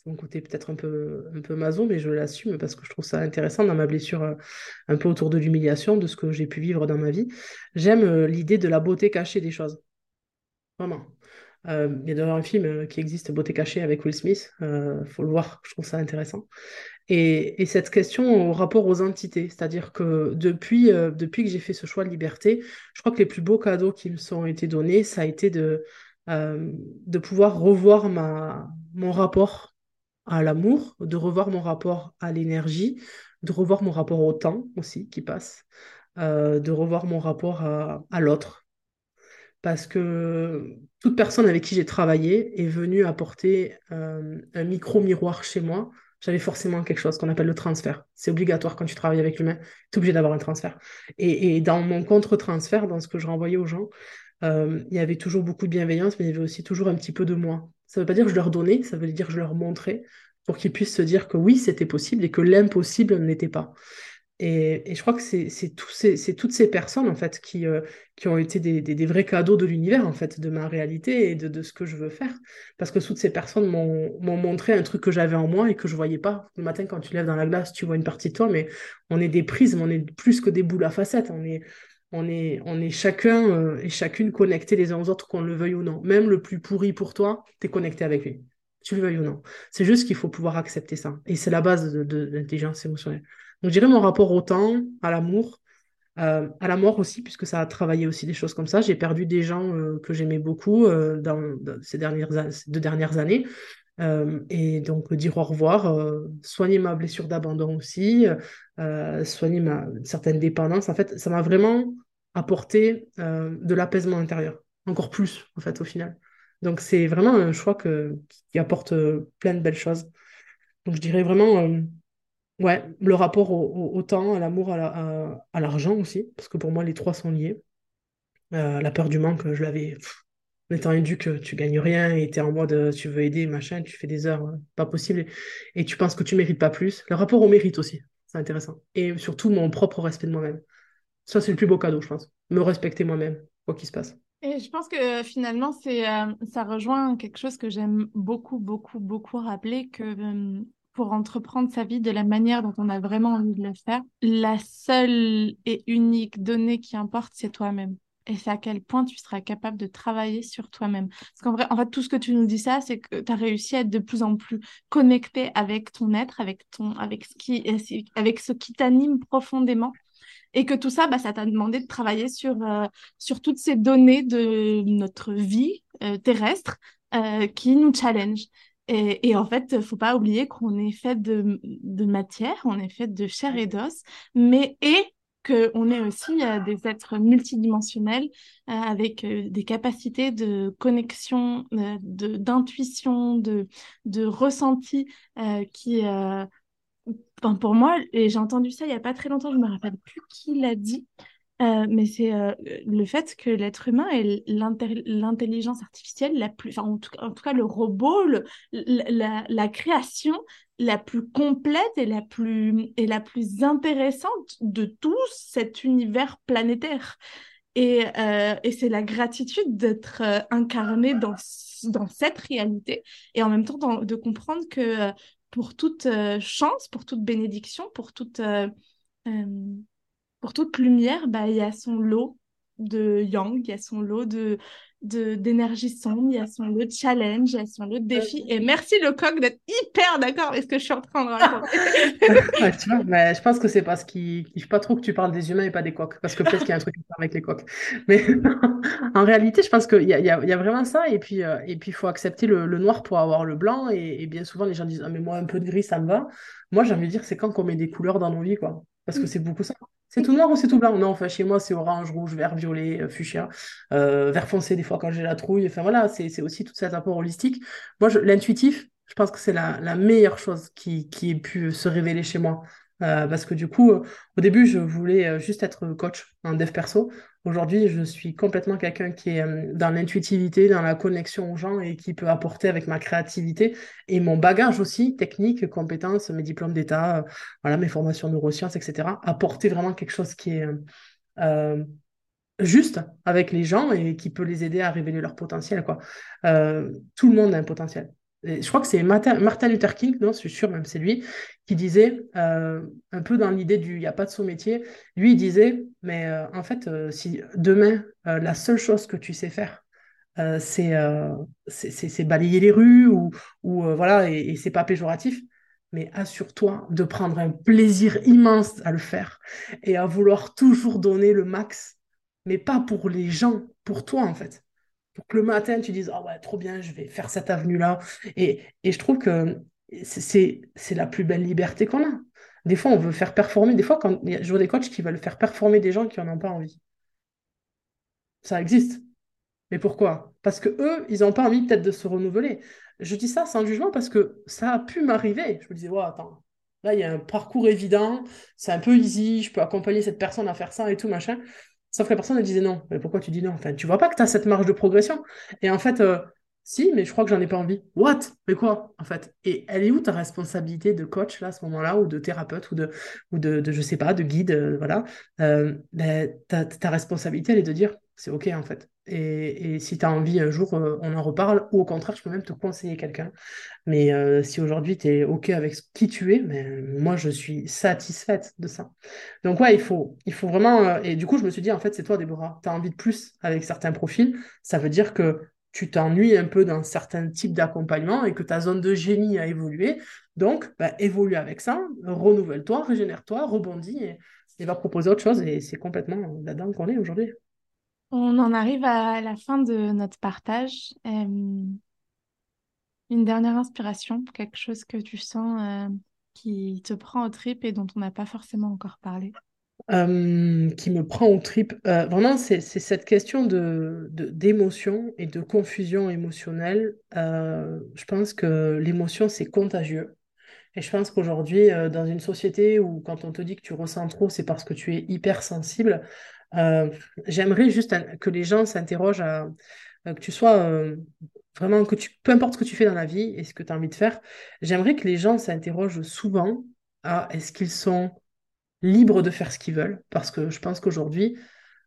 mon côté peut-être un peu, un peu maso, mais je l'assume parce que je trouve ça intéressant dans ma blessure un peu autour de l'humiliation, de ce que j'ai pu vivre dans ma vie. J'aime l'idée de la beauté cachée des choses. Vraiment. Il y a d'ailleurs un film qui existe, Beauté cachée, avec Will Smith. Il faut le voir, je trouve ça intéressant. Et, cette question au rapport aux entités, c'est-à-dire que depuis, euh, depuis que j'ai fait ce choix de liberté, je crois que les plus beaux cadeaux qui me sont été donnés, ça a été de, euh, pouvoir revoir mon rapport à l'amour, de revoir mon rapport à l'énergie, de revoir mon rapport au temps aussi qui passe, euh, de revoir mon rapport à l'autre. Parce que toute personne avec qui j'ai travaillé est venue apporter un micro-miroir chez moi j'avais forcément quelque chose qu'on appelle le transfert. C'est obligatoire quand tu travailles avec l'humain, tu es obligé d'avoir un transfert. Et, dans mon contre-transfert, dans ce que je renvoyais aux gens, euh, il y avait toujours beaucoup de bienveillance, mais il y avait aussi toujours un petit peu de moi. Ça ne veut pas dire que je leur donnais, ça veut dire que je leur montrais pour qu'ils puissent se dire que oui, c'était possible et que l'impossible n'était pas. Et, je crois que c'est toutes ces personnes en fait qui, euh, qui ont été des, vrais cadeaux de l'univers en fait, de ma réalité et de, ce que je veux faire. Parce que toutes ces personnes m'ont montré un truc que j'avais en moi et que je voyais pas. Le matin quand tu lèves dans la glace, tu vois une partie de toi, mais on est des prismes, on est plus que des boules à facettes. On est, on est, on est chacun euh, et chacune connectés les uns aux autres, qu'on le veuille ou non. Même le plus pourri pour toi, tu es connecté avec lui. tu le veuilles ou non. C'est juste qu'il faut pouvoir accepter ça. Et c'est la base de, de l'intelligence émotionnelle. Donc, je dirais mon rapport au temps, à l'amour, euh, à la mort aussi, puisque ça a travaillé aussi des choses comme ça. J'ai perdu des gens euh, que j'aimais beaucoup euh, dans, ces, dernières, deux dernières années. et donc, dire au revoir, soigner ma blessure d'abandon aussi, soigner ma certaine dépendance. En fait, ça m'a vraiment apporté de l'apaisement intérieur, encore plus, en fait, au final. Donc, c'est vraiment un choix que, qui apporte plein de belles choses. Donc, je dirais vraiment Ouais, le rapport au, temps, à l'amour, à l'argent aussi, parce que pour moi, les trois sont liés. Euh, la peur du manque, je l'avais. En étant éduque, tu gagnes rien et tu es en mode euh, tu veux aider, machin, tu fais des heures, euh, pas possible, et, tu penses que tu mérites pas plus. Le rapport au mérite aussi, c'est intéressant. Et surtout, mon propre respect de moi-même. Ça, c'est le plus beau cadeau, je pense. Me respecter moi-même, quoi qu'il se passe. Et je pense que finalement, c'est, ça rejoint quelque chose que j'aime beaucoup, beaucoup, beaucoup rappeler, que pour entreprendre sa vie de la manière dont on a vraiment envie de le faire, la seule et unique donnée qui importe, c'est toi-même. Et c'est à quel point tu seras capable de travailler sur toi-même. Parce qu'en vrai, en fait, tout ce que tu nous dis ça, c'est que tu as réussi à être de plus en plus connecté avec ton être, avec, ton, avec ce qui, avec ce qui t'anime profondément. Et que tout ça, bah, ça t'a demandé de travailler sur, euh, sur toutes ces données de notre vie euh, terrestre euh, qui nous challenge. Et, en fait, il faut pas oublier qu'on est fait de, matière, on est fait de chair et d'os, mais et qu'on est aussi euh, des êtres multidimensionnels euh, avec euh, des capacités de connexion, de d'intuition, de, de ressenti qui, pour moi, et j'ai entendu ça il y a pas très longtemps, je me rappelle plus qui l'a dit, euh, mais c'est euh, le fait que l'être humain est l'intelligence artificielle la plus, en, tout, cas le robot, la, création la plus complète et la plus, et la plus intéressante de tout cet univers planétaire. Et, euh, c'est la gratitude d'être incarné dans cette réalité et en même temps de comprendre que pour toute chance, pour toute bénédiction, pour toute pour toute lumière, bah, il y a son lot de yang, il y a son lot de d'énergie sombre, il y a son lot de challenge, il y a son lot de défis. Et merci le coq d'être hyper d'accord avec ce que je suis en train de [laughs] raconter. tu vois, mais je pense que c'est parce qu'il ne pas trop que tu parles des humains et pas des coqs, parce que peut-être qu'il y a un truc avec les coqs. Mais [laughs] en réalité, je pense qu'il y a, y, a, y a, vraiment ça, et puis euh, et il faut accepter le, le, noir pour avoir le blanc, et, et, bien souvent les gens disent ah mais moi un peu de gris ça me va. Moi j'ai envie de dire c'est quand qu'on met des couleurs dans nos vies quoi, parce que mm. c'est beaucoup ça. C'est tout noir ou c'est tout blanc? Non, enfin, chez moi, c'est orange, rouge, vert, violet, euh, fuchsia, euh, vert foncé des fois quand j'ai la trouille. Enfin, voilà, c'est aussi tout cet apport holistique. Moi, l'intuitif, je pense que c'est la, la, meilleure chose qui, qui ait pu se révéler chez moi. Euh, parce que du coup, au début, je voulais juste être coach en dev perso. Aujourd'hui, je suis complètement quelqu'un qui est dans l'intuitivité, dans la connexion aux gens et qui peut apporter avec ma créativité et mon bagage aussi, technique, compétences, mes diplômes d'État, voilà, mes formations neurosciences, etc. Apporter vraiment quelque chose qui est juste avec les gens et qui peut les aider à révéler leur potentiel. Tout le monde a un potentiel je crois que c'est Martin Luther King, non, je suis sûr, même c'est lui, qui disait, euh, un peu dans l'idée du il n'y a pas de sous métier, lui, disait, mais euh, en fait, euh, si demain, la seule chose que tu sais faire, c'est balayer les rues, ou, ou voilà, et, et c'est pas péjoratif, mais assure-toi de prendre un plaisir immense à le faire et à vouloir toujours donner le max, mais pas pour les gens, pour toi, en fait pour que le matin, tu dises, ah ouais, trop bien, je vais faire cette avenue-là. Et, et je trouve que c'est la plus belle liberté qu'on a. Des fois, on veut faire performer. Des fois, quand y a des coachs qui veulent faire performer des gens qui n'en ont pas envie. Ça existe. Mais pourquoi? Parce que eux, ils n'ont pas envie peut-être de se renouveler. Je dis ça sans jugement parce que ça a pu m'arriver. Je me disais, ouais, attends, là, il y a un parcours évident, c'est un peu easy, je peux accompagner cette personne à faire ça et tout, machin. Sauf que la personne, elle disait non. Mais pourquoi tu dis non? Enfin, tu vois pas que tu as cette marge de progression. Et en fait, euh, si, mais je crois que j'en ai pas envie. What? Mais quoi, en fait? Et elle est où ta responsabilité de coach, là, à ce moment-là, ou de thérapeute, ou de, ou de, de je sais pas, de guide, euh, voilà. Euh, ben, ta, ta, responsabilité, elle est de dire, c'est OK, en fait. Et, et si tu as envie, un jour, on en reparle, ou au contraire, je peux même te conseiller quelqu'un. Mais si aujourd'hui, tu es OK avec qui tu es, mais moi, je suis satisfaite de ça. Donc, ouais, il faut, il faut vraiment... et du coup, je me suis dit, en fait, c'est toi, Déborah. Tu as envie de plus avec certains profils. Ça veut dire que tu t'ennuies un peu dans certains types d'accompagnement et que ta zone de génie a évolué. Donc, bah, évolue avec ça, renouvelle-toi, régénère-toi, rebondis et, va proposer autre chose. Et c'est complètement là-dedans qu'on est aujourd'hui. On en arrive à la fin de notre partage. Euh, une dernière inspiration, quelque chose que tu sens euh, qui te prend au trip et dont on n'a pas forcément encore parlé? Euh, qui me prend au trip. Euh, vraiment, c'est cette question de, d'émotion et de confusion émotionnelle. je pense que l'émotion, c'est contagieux. Et je pense qu'aujourd'hui, dans une société où quand on te dit que tu ressens trop, c'est parce que tu es hypersensible, j'aimerais juste que les gens s'interrogent que tu sois Vraiment, que tu, peu importe ce que tu fais dans la vie et ce que tu as envie de faire, j'aimerais que les gens s'interrogent souvent à est-ce qu'ils sont libres de faire ce qu'ils veulent? Parce que je pense qu'aujourd'hui,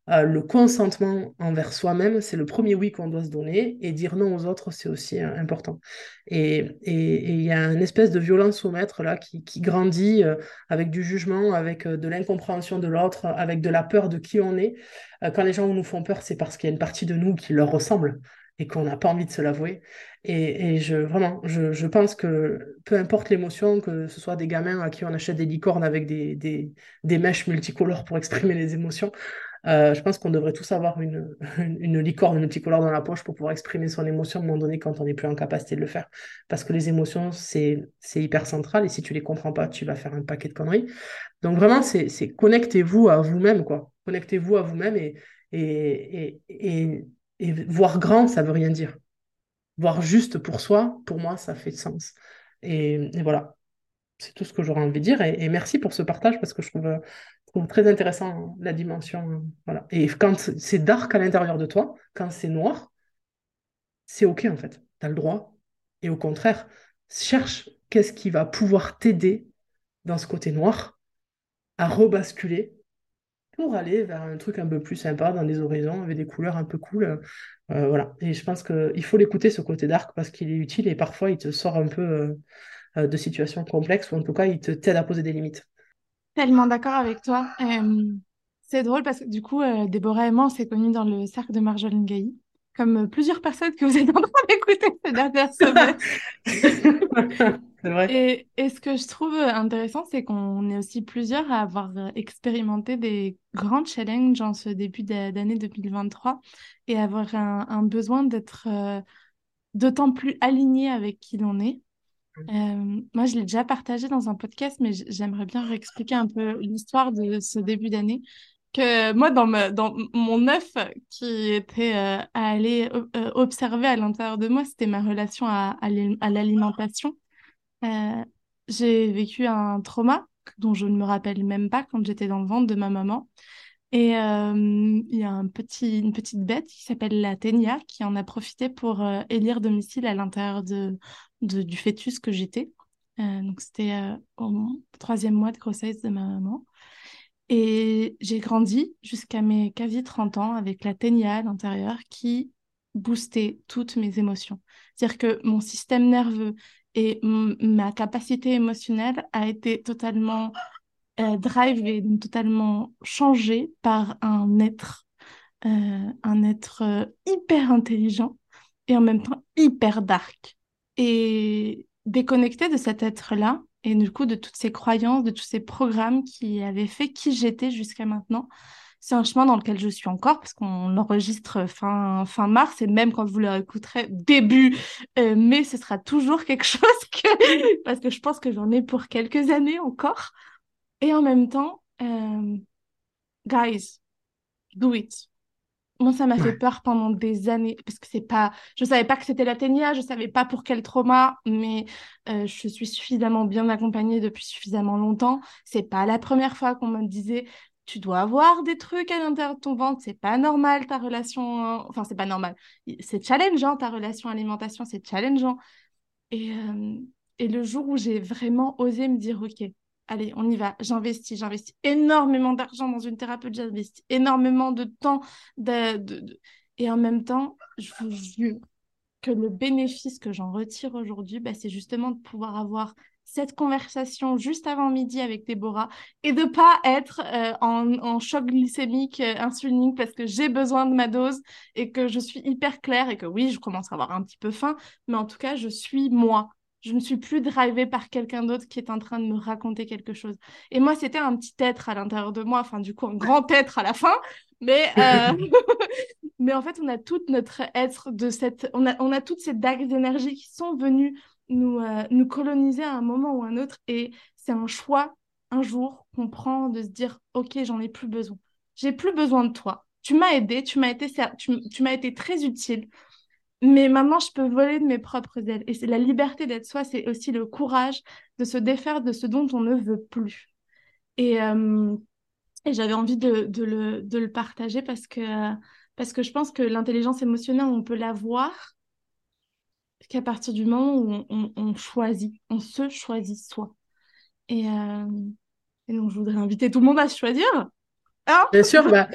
euh, le consentement envers soi-même, c'est le premier oui qu'on doit se donner, et dire non aux autres, c'est aussi euh, important. Et il y a une espèce de violence au maître là qui, grandit euh, avec du jugement, avec de l'incompréhension de l'autre, avec de la peur de qui on est. quand les gens nous font peur, c'est parce qu'il y a une partie de nous qui leur ressemble et qu'on n'a pas envie de se l'avouer. Et, je, vraiment, je, pense que peu importe l'émotion, que ce soit des gamins à qui on achète des licornes avec des, des, mèches multicolores pour exprimer les émotions, euh, je pense qu'on devrait tous avoir une, [laughs] une, licorne multicolore dans la poche pour pouvoir exprimer son émotion à un moment donné quand on n'est plus en capacité de le faire. Parce que les émotions, c'est hyper central et si tu les comprends pas, tu vas faire un paquet de conneries. Donc vraiment, c'est connectez-vous à vous-même, quoi. Connectez-vous à vous-même et, voir grand, ça veut rien dire. Voir juste pour soi, pour moi, ça fait sens. Et, voilà, c'est tout ce que j'aurais envie de dire. Et, merci pour ce partage parce que je trouve, très intéressant la dimension. Voilà. Et quand c'est dark à l'intérieur de toi, quand c'est noir, c'est OK en fait. Tu as le droit. Et au contraire, cherche qu'est-ce qui va pouvoir t'aider dans ce côté noir à rebasculer pour aller vers un truc un peu plus sympa dans des horizons avec des couleurs un peu cool. Euh, voilà. Et je pense qu'il faut l'écouter ce côté dark parce qu'il est utile et parfois il te sort un peu euh, euh, de situations complexes ou en tout cas il te t'aide à poser des limites. Tellement d'accord avec toi. c'est drôle parce que du coup, Déborah et moi, on s'est connus dans le cercle de Marjolaine Gailly, comme plusieurs personnes que vous êtes en train d'écouter ces dernières [laughs] semaines. Et, ce que je trouve intéressant, c'est qu'on est aussi plusieurs à avoir expérimenté des grands challenges en ce début d'année 2023 et avoir un, besoin d'être euh, d'autant plus aligné avec qui l'on est. Euh, moi, je l'ai déjà partagé dans un podcast, mais j'aimerais bien réexpliquer un peu l'histoire de ce début d'année. Que moi, dans, mon œuf qui était euh, à aller observer à l'intérieur de moi, c'était ma relation à, à l'alimentation. Euh, j'ai vécu un trauma dont je ne me rappelle même pas quand j'étais dans le ventre de ma maman. Et euh, il y a une petite bête qui s'appelle la ténia qui en a profité pour euh, élire domicile à l'intérieur de, du fœtus que j'étais. donc c'était au troisième mois de grossesse de ma maman. Et j'ai grandi jusqu'à mes quasi 30 ans avec la ténia à l'intérieur qui boostait toutes mes émotions. C'est-à-dire que mon système nerveux et ma capacité émotionnelle a été totalement euh, drivée, totalement changée par un être, euh, un être euh, hyper intelligent et en même temps hyper dark. Et déconnecté de cet être-là, et du coup de toutes ces croyances, de tous ces programmes qui avaient fait qui j'étais jusqu'à maintenant, c'est un chemin dans lequel je suis encore parce qu'on enregistre fin, fin mars et même quand vous le début euh, mai, ce sera toujours quelque [laughs] chose parce que je pense que j'en ai pour quelques années encore. Et en même temps, euh, guys, do it. Moi, ça m'a fait peur pendant des années parce que c'est pas, je savais pas que c'était la ténia, je savais pas pour quel trauma, mais euh, je suis suffisamment bien accompagnée depuis suffisamment longtemps. C'est pas la première fois qu'on me disait tu dois avoir des trucs à l'intérieur de ton ventre, c'est pas normal ta relation, enfin c'est pas normal, c'est challengeant ta relation alimentation, c'est challengeant. Et, euh, et le jour où j'ai vraiment osé me dire, ok, allez, on y va, j'investis, j'investis énormément d'argent dans une thérapeute, j'investis énormément de temps, et en même temps, je vous jure que le bénéfice que j'en retire aujourd'hui, bah, c'est justement de pouvoir avoir cette conversation juste avant midi avec Déborah et de pas être euh, en, choc glycémique euh, insulinique parce que j'ai besoin de ma dose et que je suis hyper claire et que oui, je commence à avoir un petit peu faim, mais en tout cas, je suis moi. Je ne suis plus drivée par quelqu'un d'autre qui est en train de me raconter quelque chose. Et moi, c'était un petit être à l'intérieur de moi, enfin, du coup, un grand être à la fin. Mais, euh, [laughs] mais en fait, on a tout notre être de cette. On a, on a toutes ces dagues d'énergie qui sont venues nous, euh, nous coloniser à un moment ou un autre. Et c'est un choix, un jour, qu'on prend de se dire Ok, j'en ai plus besoin. J'ai plus besoin de toi. Tu m'as aidé, tu m'as été, tu, tu m'as été très utile. Mais maintenant, je peux voler de mes propres ailes. Et c'est la liberté d'être soi, c'est aussi le courage de se défaire de ce dont on ne veut plus. Et, euh, et j'avais envie de, de, le, de, le, partager parce que, parce que je pense que l'intelligence émotionnelle, on peut l'avoir qu'à partir du moment où on, choisit, on se choisit soi. Et, euh, et, donc, je voudrais inviter tout le monde à se choisir. Hein? Bien sûr, bah,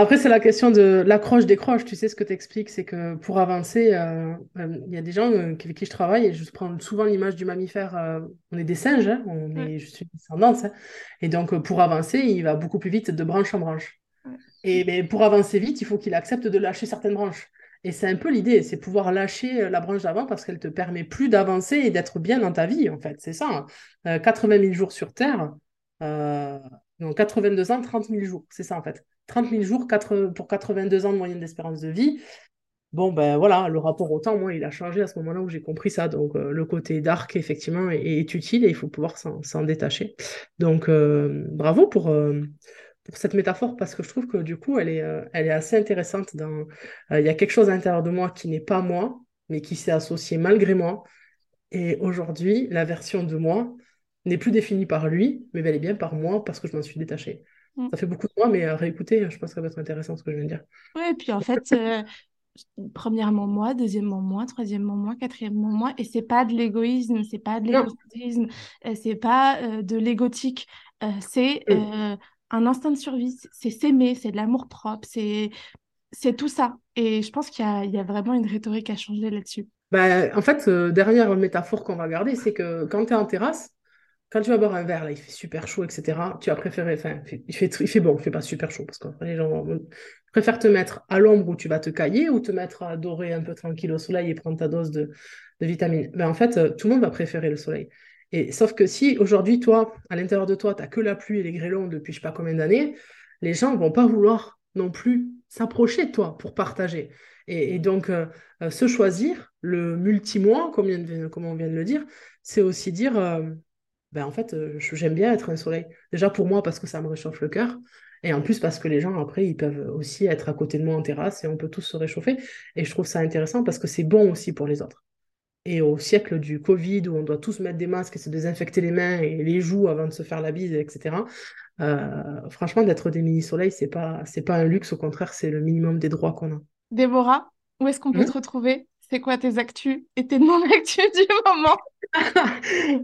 après, c'est la question de l'accroche-décroche. Tu sais, ce que tu expliques, c'est que pour avancer, euh, euh, il y a des gens euh, avec qui je travaille et je prends souvent l'image du mammifère. on est des singes, hein, on est, je suis descendante. Hein. et donc, pour avancer, il va beaucoup plus vite de branche en branche. Et mais pour avancer vite, il faut qu'il accepte de lâcher certaines branches. Et c'est un peu l'idée, c'est pouvoir lâcher la branche d'avant parce qu'elle te permet plus d'avancer et d'être bien dans ta vie, en fait. C'est ça. 80 hein. 000 jours sur Terre, non, 82 ans, 30 000 jours. C'est ça, en fait. 30 000 jours pour 82 ans de moyenne d'espérance de vie. Bon, ben voilà, le rapport au temps, moi, il a changé à ce moment-là où j'ai compris ça. Donc, euh, le côté dark, effectivement, est, utile et il faut pouvoir s'en détacher. Donc, euh, bravo pour, euh, pour cette métaphore parce que je trouve que du coup, elle est, elle est assez intéressante. Il y a quelque chose à l'intérieur de moi qui n'est pas moi, mais qui s'est associé malgré moi. Et aujourd'hui, la version de moi n'est plus définie par lui, mais bel et bien par moi parce que je m'en suis détachée. Mm. Ça fait beaucoup de moi, mais à réécouter, je pense que ça va être intéressant ce que je viens de dire. Oui, et puis en fait, euh, [laughs] premièrement moi, deuxièmement moi, troisièmement moi, quatrièmement moi, et c'est pas de l'égoïsme, c'est pas de l'égocentrisme, euh, c'est pas euh, de l'égotique, c'est mm. un instinct de survie, c'est s'aimer, c'est de l'amour propre, c'est c'est tout ça. Et je pense qu'il y, y a, vraiment une rhétorique à changer là-dessus. Bah, en fait, dernière métaphore qu'on va garder, c'est que quand tu es en terrasse, quand tu vas boire un verre, là, il fait super chaud, etc., tu as préféré, enfin, il fait, bon, il fait pas super chaud, parce que les gens préfèrent te mettre à l'ombre où tu vas te cailler ou te mettre à dorer un peu tranquille au soleil et prendre ta dose de, de vitamines. Mais en fait, euh, tout le monde va préférer le soleil. Et sauf que si aujourd'hui, toi, à l'intérieur de toi, tu n'as que la pluie et les grêlons depuis je sais pas combien d'années, les gens vont pas vouloir non plus s'approcher de toi pour partager. Et, donc, euh, euh, se choisir, le multi-mois, comme, on vient de le dire, c'est aussi dire, ben en fait, euh, j'aime bien être un soleil. Déjà pour moi, parce que ça me réchauffe le cœur. Et en plus, parce que les gens, après, ils peuvent aussi être à côté de moi en terrasse et on peut tous se réchauffer. Et je trouve ça intéressant parce que c'est bon aussi pour les autres. Et au siècle du Covid, où on doit tous mettre des masques et se désinfecter les mains et les joues avant de se faire la bise, etc., euh, franchement, d'être des mini-soleils, c'est pas, pas un luxe, au contraire, c'est le minimum des droits qu'on a. Déborah, où est-ce qu'on peut te mmh retrouver? C'est quoi tes actus? Et tes non-actus [laughs] du moment?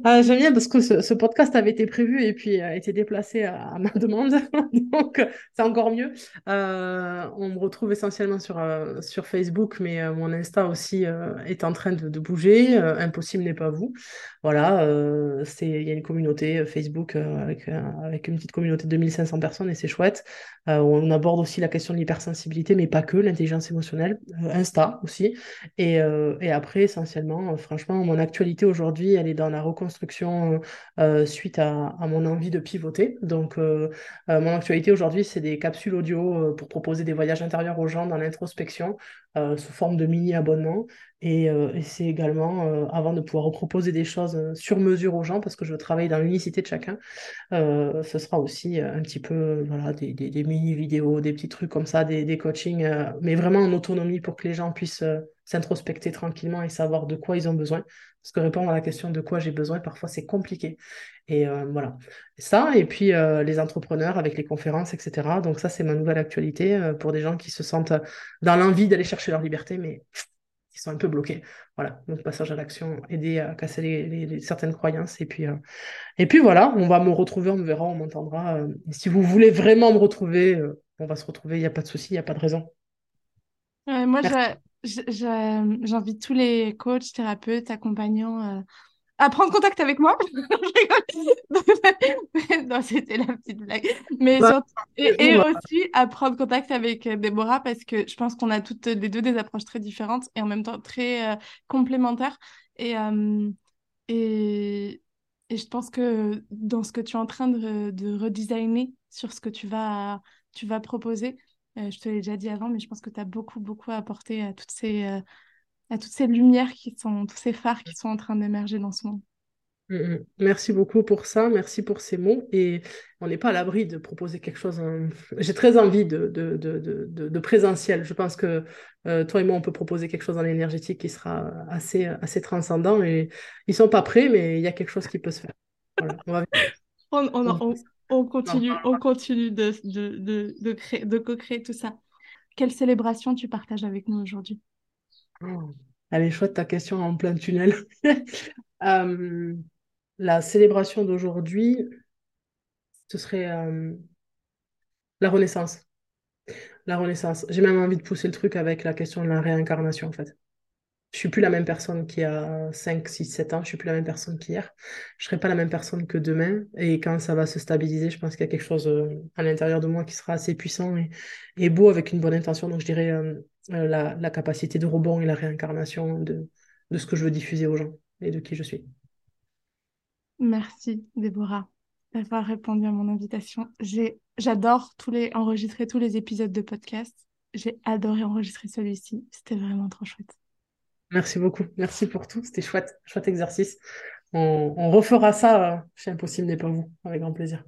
Ah, J'aime bien parce que ce, podcast avait été prévu et puis a été déplacé à, ma demande, [laughs] donc c'est encore mieux. Euh, on me retrouve essentiellement sur, euh, sur Facebook, mais euh, mon Insta aussi est en train de, de bouger. Impossible n'est pas vous. Voilà, il y a une communauté Facebook avec, avec une petite communauté de 2500 personnes et c'est chouette. on aborde aussi la question de l'hypersensibilité, mais pas que, l'intelligence émotionnelle. Insta aussi. Et, et après, essentiellement, franchement, mon actualité aujourd'hui, elle est dans la reconstruction euh, suite à, mon envie de pivoter. Donc, euh, euh, mon actualité aujourd'hui, c'est des capsules audio pour proposer des voyages intérieurs aux gens dans l'introspection sous forme de mini-abonnement. Et, c'est également, avant de pouvoir proposer des choses sur mesure aux gens, parce que je travaille dans l'unicité de chacun, ce sera aussi un petit peu des, mini-vidéos, des petits trucs comme ça, des, des coachings, mais vraiment en autonomie pour que les gens puissent s'introspecter tranquillement et savoir de quoi ils ont besoin. Parce que répondre à la question de quoi j'ai besoin, parfois c'est compliqué. Et euh, voilà. Ça, et puis euh, les entrepreneurs avec les conférences, etc. Donc ça, c'est ma nouvelle actualité euh, pour des gens qui se sentent dans l'envie d'aller chercher leur liberté, mais qui sont un peu bloqués. Voilà, donc passage à l'action, aider à casser les, certaines croyances. Et puis, et puis voilà, on va me retrouver, on me verra, on m'entendra. si vous voulez vraiment me retrouver, on va se retrouver, il n'y a pas de souci, il n'y a pas de raison. moi, j'invite tous les coachs, thérapeutes, accompagnants à prendre contact avec moi. [laughs] [laughs] non, c'était la petite blague. Mais et, aussi à prendre contact avec euh, Déborah parce que je pense qu'on a toutes les deux des approches très différentes et en même temps très euh, complémentaires. Et, euh, et, et, je pense que dans ce que tu es en train de, de redesigner sur ce que tu vas, tu vas proposer, je te l'ai déjà dit avant, mais je pense que tu as beaucoup, beaucoup à apporter à toutes ces à toutes ces lumières qui sont, tous ces phares qui sont en train d'émerger dans ce monde. Mm, mm. Merci beaucoup pour ça, merci pour ces mots. Et on n'est pas à l'abri de proposer quelque chose. J'ai très envie de, de, de, de, présentiel. Je pense que euh, toi et moi, on peut proposer quelque chose en énergétique qui sera assez, assez transcendant. Et ils ne sont pas prêts, mais il y a quelque chose qui peut se faire. [laughs] on, on, on, continue, on continue de, de, de, créer, de co-créer tout ça. Quelle célébration tu partages avec nous aujourd'hui? Oh, elle est chouette ta question en plein tunnel. [laughs] Euh, la célébration d'aujourd'hui, ce serait euh, la renaissance. La renaissance. J'ai même envie de pousser le truc avec la question de la réincarnation, en fait. Je suis plus la même personne qui a 5, 6, 7 ans, je suis plus la même personne qu'hier. Je serai pas la même personne que demain. Et quand ça va se stabiliser, je pense qu'il y a quelque chose euh, à l'intérieur de moi qui sera assez puissant et, beau avec une bonne intention. Donc je dirais euh, euh, la, capacité de rebond et la réincarnation de, ce que je veux diffuser aux gens et de qui je suis. Merci Déborah d'avoir répondu à mon invitation. J'adore les enregistrer tous les épisodes de podcast. J'ai adoré enregistrer celui-ci. C'était vraiment trop chouette. Merci beaucoup. Merci pour tout. C'était chouette. Chouette exercice. On, refera ça euh, chez Impossible n'est pas vous. Avec grand plaisir.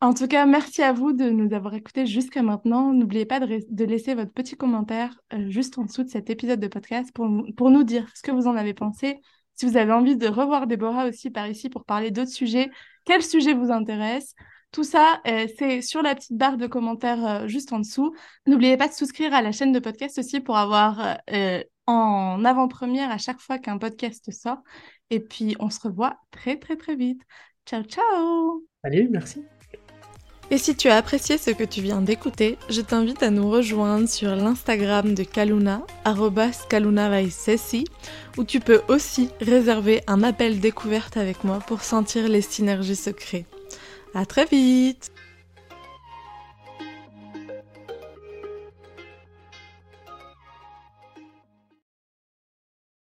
En tout cas, merci à vous de nous avoir écoutés jusqu'à maintenant. N'oubliez pas de, laisser votre petit commentaire euh, juste en dessous de cet épisode de podcast pour, pour nous dire ce que vous en avez pensé. Si vous avez envie de revoir Déborah aussi par ici pour parler d'autres sujets, quel sujet vous intéresse tout ça, euh, c'est sur la petite barre de commentaires juste en dessous. N'oubliez pas de souscrire à la chaîne de podcast aussi pour avoir en avant-première à chaque fois qu'un podcast sort. Et puis, on se revoit très, très, très vite. Ciao, ciao Salut, merci et si tu as apprécié ce que tu viens d'écouter, je t'invite à nous rejoindre sur l'Instagram de Kaluna, @kalunavaisesi, où tu peux aussi réserver un appel découverte avec moi pour sentir les synergies secrets. À très vite